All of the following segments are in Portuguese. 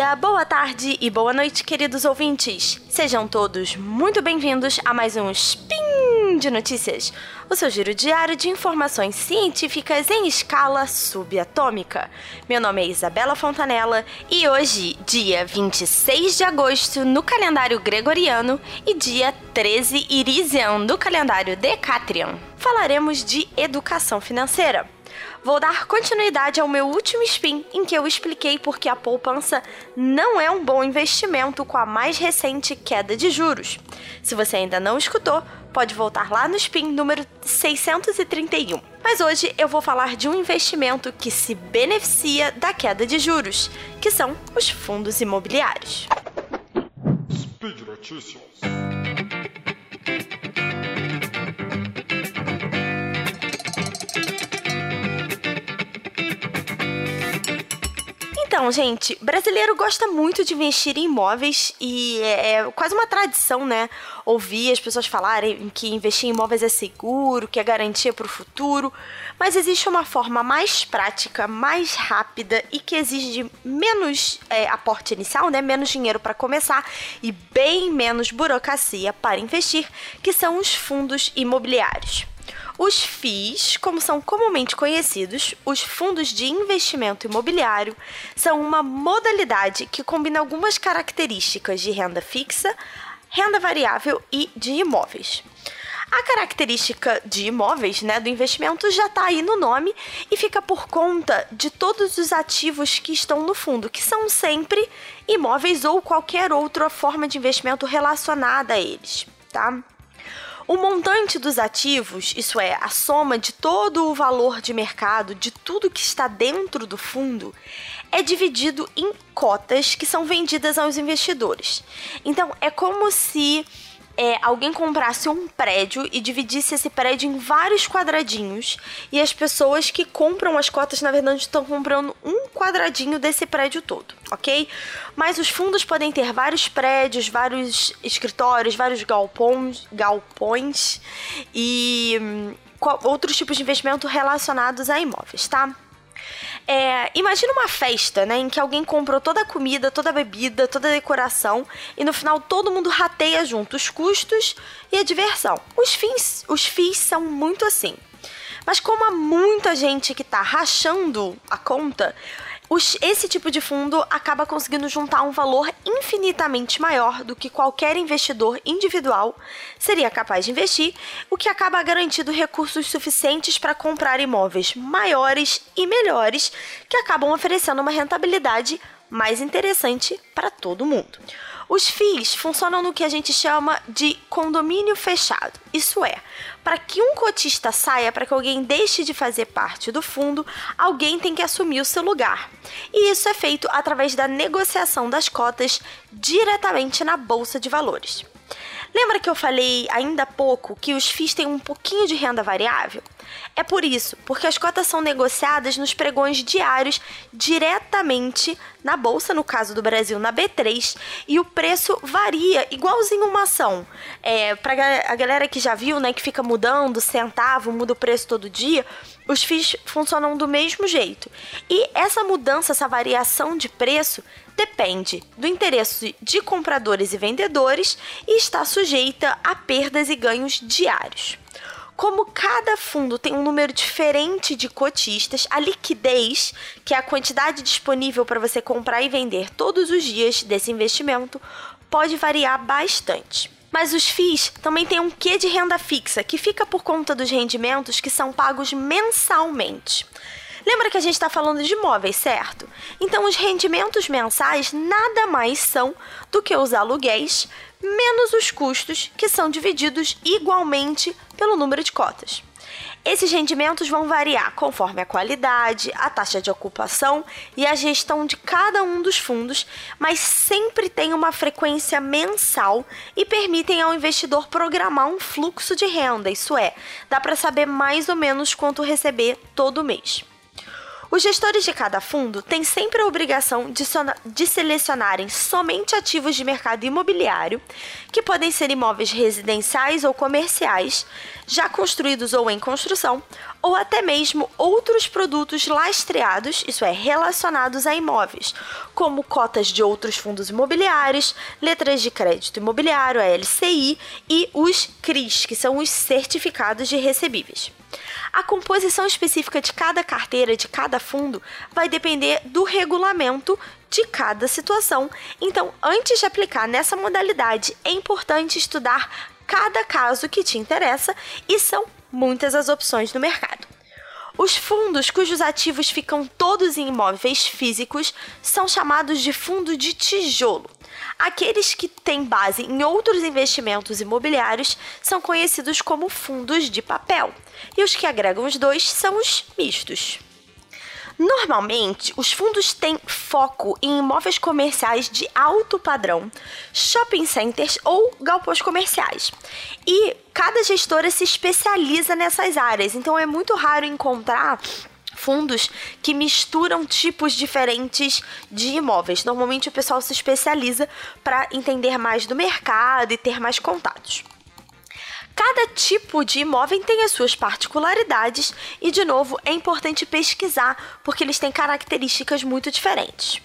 dia, boa tarde e boa noite, queridos ouvintes. Sejam todos muito bem-vindos a mais um Spin de Notícias, o seu giro diário de informações científicas em escala subatômica. Meu nome é Isabela Fontanella e hoje, dia 26 de agosto no calendário gregoriano e dia 13 Irisian do calendário Decatrian, falaremos de educação financeira vou dar continuidade ao meu último spin em que eu expliquei por que a poupança não é um bom investimento com a mais recente queda de juros. Se você ainda não escutou, pode voltar lá no spin número 631. Mas hoje eu vou falar de um investimento que se beneficia da queda de juros, que são os fundos imobiliários. Speed Notícias. Então, gente, brasileiro gosta muito de investir em imóveis e é, é quase uma tradição, né? Ouvir as pessoas falarem que investir em imóveis é seguro, que é garantia para o futuro. Mas existe uma forma mais prática, mais rápida e que exige menos é, aporte inicial, né? Menos dinheiro para começar e bem menos burocracia para investir, que são os fundos imobiliários. Os FIIs, como são comumente conhecidos, os fundos de investimento imobiliário, são uma modalidade que combina algumas características de renda fixa, renda variável e de imóveis. A característica de imóveis, né, do investimento já está aí no nome e fica por conta de todos os ativos que estão no fundo, que são sempre imóveis ou qualquer outra forma de investimento relacionada a eles, tá? O montante dos ativos, isso é, a soma de todo o valor de mercado, de tudo que está dentro do fundo, é dividido em cotas que são vendidas aos investidores. Então, é como se é, alguém comprasse um prédio e dividisse esse prédio em vários quadradinhos e as pessoas que compram as cotas, na verdade, estão comprando um quadradinho desse prédio todo, ok? Mas os fundos podem ter vários prédios, vários escritórios, vários galpões, galpões e hum, outros tipos de investimento relacionados a imóveis, tá? É, imagina uma festa, né, em que alguém comprou toda a comida, toda a bebida, toda a decoração e no final todo mundo rateia junto os custos e a diversão. Os fins, os FIIs são muito assim. Mas como há muita gente que está rachando a conta, os, esse tipo de fundo acaba conseguindo juntar um valor infinitamente maior do que qualquer investidor individual seria capaz de investir, o que acaba garantindo recursos suficientes para comprar imóveis maiores e melhores que acabam oferecendo uma rentabilidade mais interessante para todo mundo. Os FIIs funcionam no que a gente chama de condomínio fechado. Isso é, para que um cotista saia, para que alguém deixe de fazer parte do fundo, alguém tem que assumir o seu lugar. E isso é feito através da negociação das cotas diretamente na bolsa de valores. Lembra que eu falei ainda há pouco que os FIIs têm um pouquinho de renda variável? É por isso, porque as cotas são negociadas nos pregões diários diretamente na bolsa, no caso do Brasil, na B3, e o preço varia igualzinho uma ação. É, para a galera que já viu, né, que fica mudando centavo, muda o preço todo dia, os FIIs funcionam do mesmo jeito. E essa mudança, essa variação de preço depende do interesse de compradores e vendedores e está sujeita a perdas e ganhos diários. Como cada fundo tem um número diferente de cotistas, a liquidez, que é a quantidade disponível para você comprar e vender todos os dias desse investimento, pode variar bastante. Mas os FIIs também têm um quê de renda fixa, que fica por conta dos rendimentos que são pagos mensalmente. Lembra que a gente está falando de imóveis, certo? Então, os rendimentos mensais nada mais são do que os aluguéis menos os custos, que são divididos igualmente pelo número de cotas. Esses rendimentos vão variar conforme a qualidade, a taxa de ocupação e a gestão de cada um dos fundos, mas sempre tem uma frequência mensal e permitem ao investidor programar um fluxo de renda, isso é, dá para saber mais ou menos quanto receber todo mês. Os gestores de cada fundo têm sempre a obrigação de, de, selecionarem somente ativos de mercado imobiliário, que podem ser imóveis residenciais ou comerciais, já construídos ou em construção, ou até mesmo outros produtos lastreados, isso é, relacionados a imóveis, como cotas de outros fundos imobiliários, letras de crédito imobiliário, a LCI, e os CRIs, que são os certificados de recebíveis. A composição específica de cada carteira, de cada fundo, vai depender do regulamento de cada situação. Então, antes de aplicar nessa modalidade, é importante estudar cada caso que te interessa e são muitas as opções no mercado. Os fundos cujos ativos ficam todos em imóveis físicos são chamados de fundo de tijolo. Aqueles que têm base em outros investimentos imobiliários são conhecidos como fundos de papel, e os que agregam os dois são os mistos. Normalmente, os fundos têm foco em imóveis comerciais de alto padrão, shopping centers ou galpões comerciais. E cada gestora se especializa nessas áreas, então é muito raro encontrar fundos que misturam tipos diferentes de imóveis. Normalmente o pessoal se especializa para entender mais do mercado e ter mais contatos. Cada tipo de imóvel tem as suas particularidades e, de novo, é importante pesquisar porque eles têm características muito diferentes.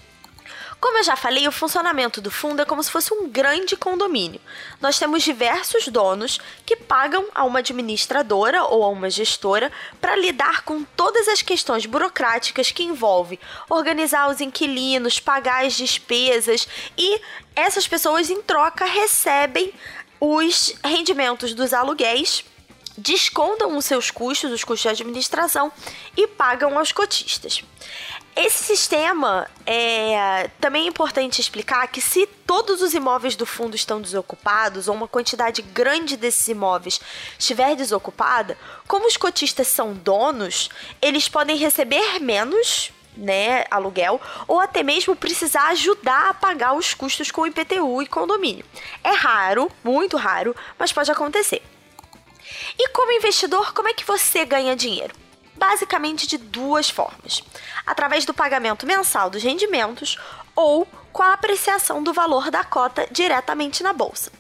Como eu já falei, o funcionamento do fundo é como se fosse um grande condomínio. Nós temos diversos donos que pagam a uma administradora ou a uma gestora para lidar com todas as questões burocráticas que envolvem organizar os inquilinos, pagar as despesas e essas pessoas, em troca, recebem os rendimentos dos aluguéis descontam os seus custos, os custos de administração e pagam aos cotistas. Esse sistema é também é importante explicar que se todos os imóveis do fundo estão desocupados ou uma quantidade grande desses imóveis estiver desocupada, como os cotistas são donos, eles podem receber menos né, aluguel, ou até mesmo precisar ajudar a pagar os custos com IPTU e condomínio. É raro, muito raro, mas pode acontecer. E como investidor, como é que você ganha dinheiro? basicamente de duas formas: através do pagamento mensal dos rendimentos ou com a apreciação do valor da cota diretamente na bolsa.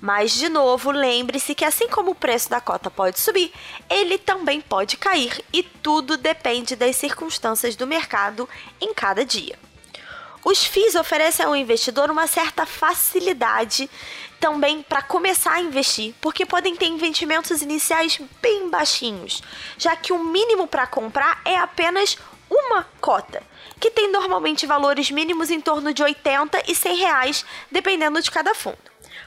Mas, de novo, lembre-se que assim como o preço da cota pode subir, ele também pode cair e tudo depende das circunstâncias do mercado em cada dia. Os FIIs oferecem ao investidor uma certa facilidade também para começar a investir, porque podem ter investimentos iniciais bem baixinhos, já que o mínimo para comprar é apenas uma cota, que tem normalmente valores mínimos em torno de 80 e 100 reais, dependendo de cada fundo.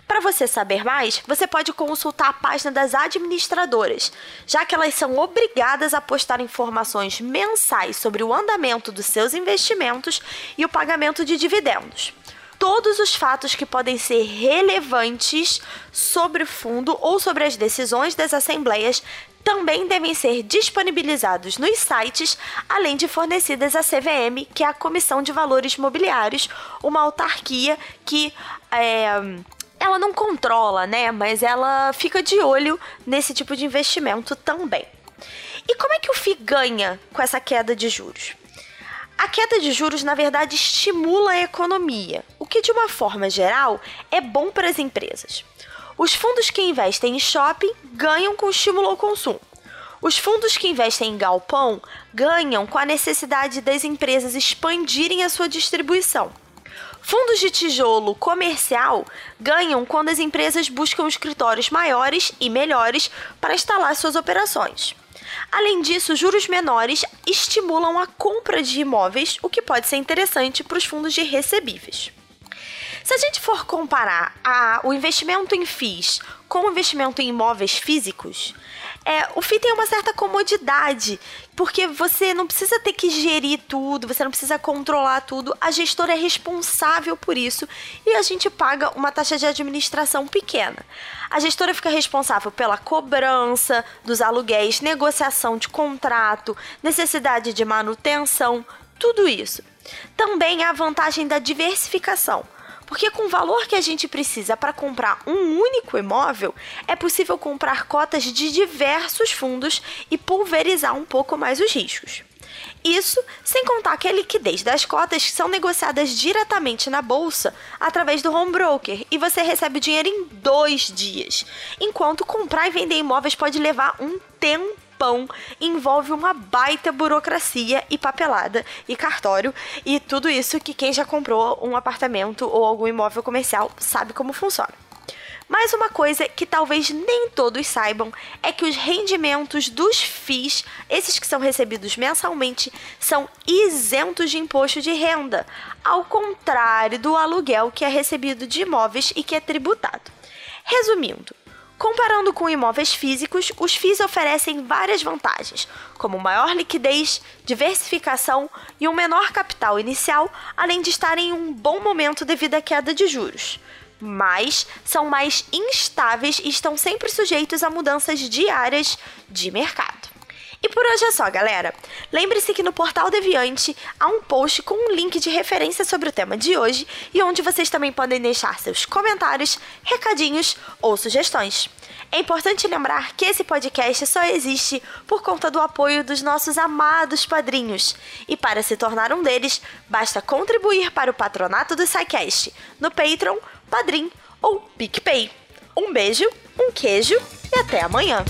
Para você saber mais, você pode consultar a página das administradoras, já que elas são obrigadas a postar informações mensais sobre o andamento dos seus investimentos e o pagamento de dividendos todos os fatos que podem ser relevantes sobre o fundo ou sobre as decisões das assembleias também devem ser disponibilizados nos sites, além de fornecidas à CVM, que é a Comissão de Valores Mobiliários, uma autarquia que é, ela não controla, né? Mas ela fica de olho nesse tipo de investimento também. E como é que o FI ganha com essa queda de juros? A queda de juros, na verdade, estimula a economia, que, de uma forma geral, é bom para as empresas. Os fundos que investem em shopping ganham com estímulo ao consumo. Os fundos que investem em galpão ganham com a necessidade das empresas expandirem a sua distribuição. Fundos de tijolo comercial ganham quando as empresas buscam escritórios maiores e melhores para instalar suas operações. Além disso, juros menores estimulam a compra de imóveis, o que pode ser interessante para os fundos de recebíveis. Se a gente for comparar a, o investimento em FIIs com o investimento em imóveis físicos, é, o FII tem uma certa comodidade, porque você não precisa ter que gerir tudo, você não precisa controlar tudo, a gestora é responsável por isso e a gente paga uma taxa de administração pequena. A gestora fica responsável pela cobrança dos aluguéis, negociação de contrato, necessidade de manutenção, tudo isso. Também a vantagem da diversificação. Porque com o valor que a gente precisa para comprar um único imóvel, é possível comprar cotas de diversos fundos e pulverizar um pouco mais os riscos. Isso sem contar que a liquidez das cotas são negociadas diretamente na bolsa através do home broker e você recebe o dinheiro em dois dias, enquanto comprar e vender imóveis pode levar um tempão envolve uma baita burocracia e papelada e cartório e tudo isso que quem já comprou um apartamento ou algum imóvel comercial sabe como funciona. Mas uma coisa que talvez nem todos saibam é que os rendimentos dos FIIs, esses que são recebidos mensalmente, são isentos de imposto de renda, ao contrário do aluguel que é recebido de imóveis e que é tributado. Resumindo, Comparando com imóveis físicos, os FIIs oferecem várias vantagens, como maior liquidez, diversificação e um menor capital inicial, além de estarem em um bom momento devido à queda de juros mas são mais instáveis e estão sempre sujeitos a mudanças diárias de mercado. E por hoje é só, galera. Lembre-se que no Portal Deviante há um post com um link de referência sobre o tema de hoje e onde vocês também podem deixar seus comentários, recadinhos ou sugestões. É importante lembrar que esse podcast só existe por conta do apoio dos nossos amados padrinhos. E para se tornar um deles, basta contribuir para o patronato do SciCast no Patreon Padrim ou PicPay. Um beijo, um queijo e até amanhã!